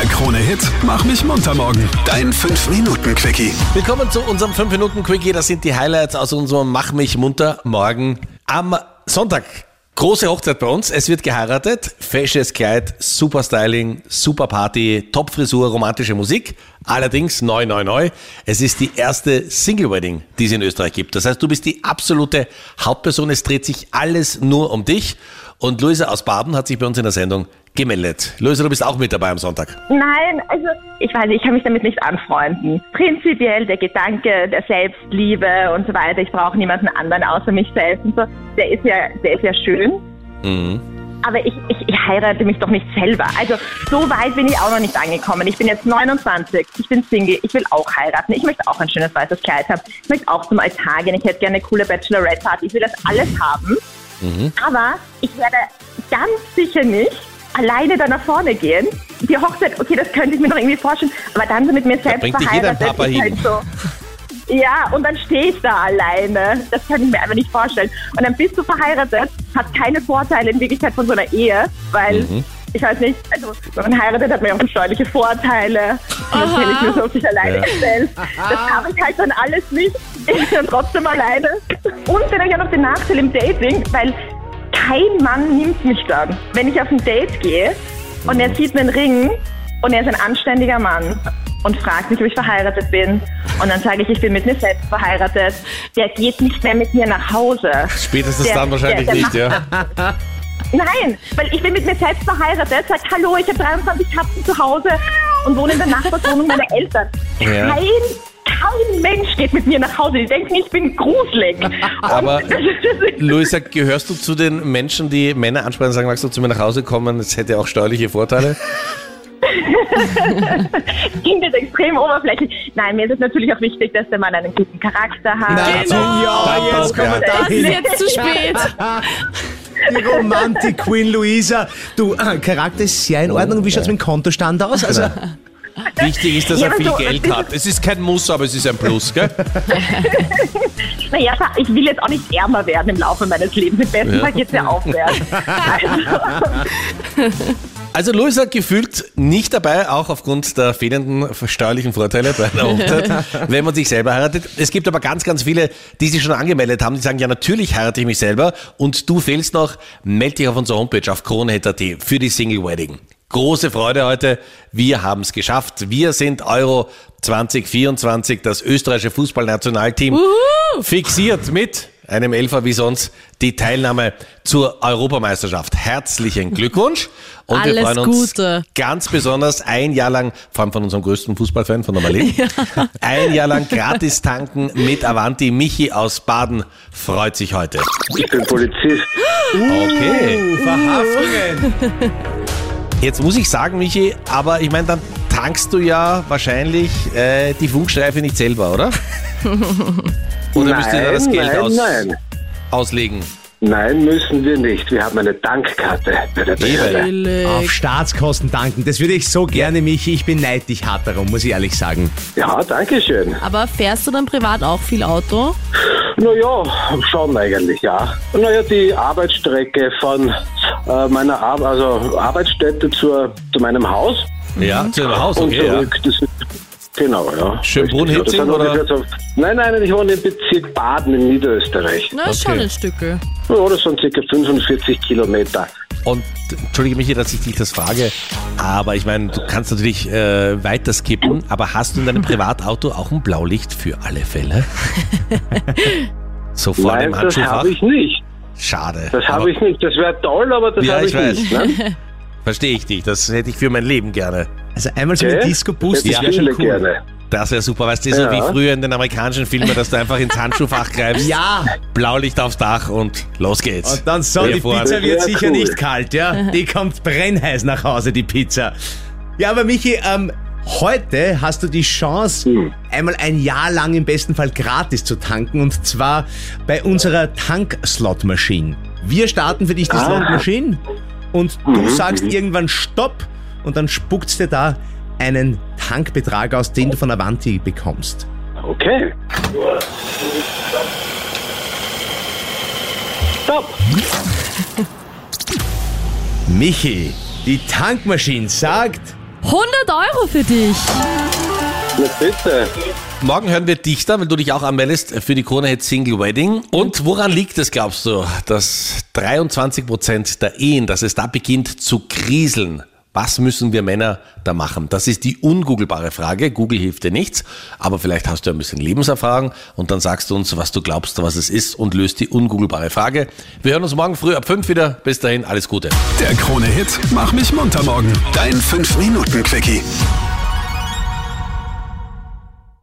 Der Krone-Hit Mach mich munter morgen. Dein 5-Minuten-Quickie. Willkommen zu unserem 5-Minuten-Quickie. Das sind die Highlights aus unserem Mach mich munter morgen am Sonntag. Große Hochzeit bei uns. Es wird geheiratet. Fesches Kleid, super Styling, super Party, Top-Frisur, romantische Musik. Allerdings neu, neu, neu. Es ist die erste Single-Wedding, die es in Österreich gibt. Das heißt, du bist die absolute Hauptperson. Es dreht sich alles nur um dich. Und Luisa aus Baden hat sich bei uns in der Sendung gemeldet. Luisa, du bist auch mit dabei am Sonntag. Nein, also ich weiß, ich kann mich damit nicht anfreunden. Prinzipiell der Gedanke der Selbstliebe und so weiter, ich brauche niemanden anderen außer mich selbst und so, der ist ja, der ist ja schön. Mhm. Aber ich, ich, ich heirate mich doch nicht selber. Also so weit bin ich auch noch nicht angekommen. Ich bin jetzt 29, ich bin Single, ich will auch heiraten. Ich möchte auch ein schönes weißes Kleid haben. Ich möchte auch zum Altar gehen. Ich hätte gerne eine coole Bachelorette-Party. Ich will das alles haben. Aber ich werde ganz sicher nicht alleine da nach vorne gehen. Die Hochzeit, okay, das könnte ich mir noch irgendwie vorstellen, aber dann so mit mir selbst bringt dich jeder verheiratet Papa ist halt hin. so. Ja, und dann stehe ich da alleine. Das kann ich mir einfach nicht vorstellen. Und dann bist du verheiratet, hast keine Vorteile in Wirklichkeit von so einer Ehe, weil Mhm. ich weiß nicht, also wenn man heiratet, hat man ja auch steuerliche Vorteile. Das kenne ich mir so auf sich alleine Ja. gestellt. Das habe ich halt dann alles nicht. Ich bin trotzdem alleine. Und dann habe ich auch noch den Nachteil im Dating, weil kein Mann nimmt mich dann. Wenn ich auf ein Date gehe und er sieht einen Ring und er ist ein anständiger Mann und fragt mich, ob ich verheiratet bin und dann sage ich, ich bin mit mir selbst verheiratet, der geht nicht mehr mit mir nach Hause. Spätestens Der- dann wahrscheinlich der- der nicht, ja. Nein, weil ich bin mit mir selbst verheiratet, sagt, hallo, ich habe 23 Katzen zu Hause und wohne in der Nachbarswohnung meiner Eltern. Ja. Kein, kein Mensch geht mit mir nach Hause. Die denken, ich bin gruselig. Aber- Luisa, gehörst du zu den Menschen, die Männer ansprechen und sagen, magst du zu mir nach Hause kommen? Es hätte auch steuerliche Vorteile. klingt jetzt extrem oberflächlich. Nein, mir ist es natürlich auch wichtig, dass der Mann einen guten Charakter hat. Na, Genau. ja, Da jetzt kommen wir Das ist dahin. jetzt zu spät. Die Romantik Queen Luisa. Du, äh, Charakter ist sehr in Ordnung. Wie schaut's mit dem Kontostand aus? Also, Wichtig ist, dass Ja, er viel so, Geld hat. Es ist kein Muss, aber es ist ein Plus, gell? Naja, ich will jetzt auch nicht ärmer werden im Laufe meines Lebens. Im besten Ja. Fall geht es ja aufwärts. Also, Also Luisa gefühlt nicht dabei, auch aufgrund der fehlenden steuerlichen Vorteile bei einer Hochzeit, wenn man sich selber heiratet. Es gibt aber ganz, ganz viele, die sich schon angemeldet haben, die sagen, ja natürlich heirate ich mich selber und du fehlst noch, melde dich auf unserer Homepage auf kronehit.at für die Single Wedding. Große Freude heute, wir haben es geschafft. Wir sind Euro 2024, das österreichische Fußballnationalteam, fixiert mit einem Elfer wie sonst die Teilnahme zur Europameisterschaft. Herzlichen Glückwunsch. Und wir Alles freuen uns Gute. ganz besonders ein Jahr lang, vor allem von unserem größten Fußballfan, von der Marlene, ein Jahr lang gratis tanken mit Avanti. Michi aus Baden freut sich heute. Ich bin Polizist. Okay. Verhaftungen. Jetzt muss ich sagen, Michi, aber ich meine, dann tankst du ja wahrscheinlich äh, die Funkstreife nicht selber, oder? Oder müsst ihr da das Geld nein, aus, nein. auslegen? Nein, müssen wir nicht. Wir haben eine Tankkarte bei der Behörde. Auf Staatskosten danken. Das würde ich so gerne, Michi. Ich beneide dich hart darum, muss ich ehrlich sagen. Ja, danke schön. Aber fährst du dann privat auch viel Auto? Naja, schon eigentlich, ja. Naja, die Arbeitsstrecke von äh, meiner Ar also Arbeitsstätte zur, zu meinem Haus Ja, zu dem Haus, und okay, ja. zurück. Das ist, genau, ja. Schönbrunn-Hitzing. Das oder? so- Nein, nein, ich wohne im Bezirk Baden in Niederösterreich. Na, Okay. schon ein Stückel. Ja, das sind ca. 45 Kilometer. Und entschuldige Michi, dass ich dich das frage, aber ich meine, du kannst natürlich äh, weiter skippen, aber hast du in deinem Privatauto auch ein Blaulicht für alle Fälle? so vor Nein, dem das Handschuhfach? habe ich nicht. Schade. Das habe ich nicht. Das wäre toll, aber das Ja, habe ich ich, weiß. nicht. Ne? Verstehe ich dich, das hätte ich für mein Leben gerne. Also einmal so Okay. eine Disco-Boost, das Ja, wäre schon cool. gerne. Das wäre super, weißt du, so Ja. wie früher in den amerikanischen Filmen, dass du einfach ins Handschuhfach greifst, Ja, Blaulicht aufs Dach und los geht's. und dann so, die. Pizza wird Ja, sicher cool. nicht kalt, ja? Die kommt brennheiß nach Hause, die Pizza. Ja, aber Michi, ähm, heute hast du die Chance, Hm. einmal ein Jahr lang im besten Fall gratis zu tanken und zwar bei unserer Tank-Slot-Maschine. Wir starten für dich die Ah. Slot-Maschine und du sagst irgendwann Stopp und dann spuckt's dir da einen Tankbetrag aus, den du von Avanti bekommst. Okay. Stopp. Michi, die Tankmaschine sagt 100 Euro für dich. Na bitte. Morgen hören wir dich da, weil du dich auch anmeldest für die Krone Hit Single Wedding. Und woran liegt es, glaubst du, dass 23 Prozent der Ehen, dass es da beginnt zu kriseln? Was müssen wir Männer da machen? Das ist die ungoogelbare Frage. Google hilft dir nichts, aber vielleicht hast du ein bisschen Lebenserfahrung und dann sagst du uns, was du glaubst, was es ist und löst die ungoogelbare Frage. Wir hören uns morgen früh ab 5 wieder. Bis dahin, alles Gute. Der Krone-Hit Mach mich munter morgen. Dein 5-Minuten-Quickie.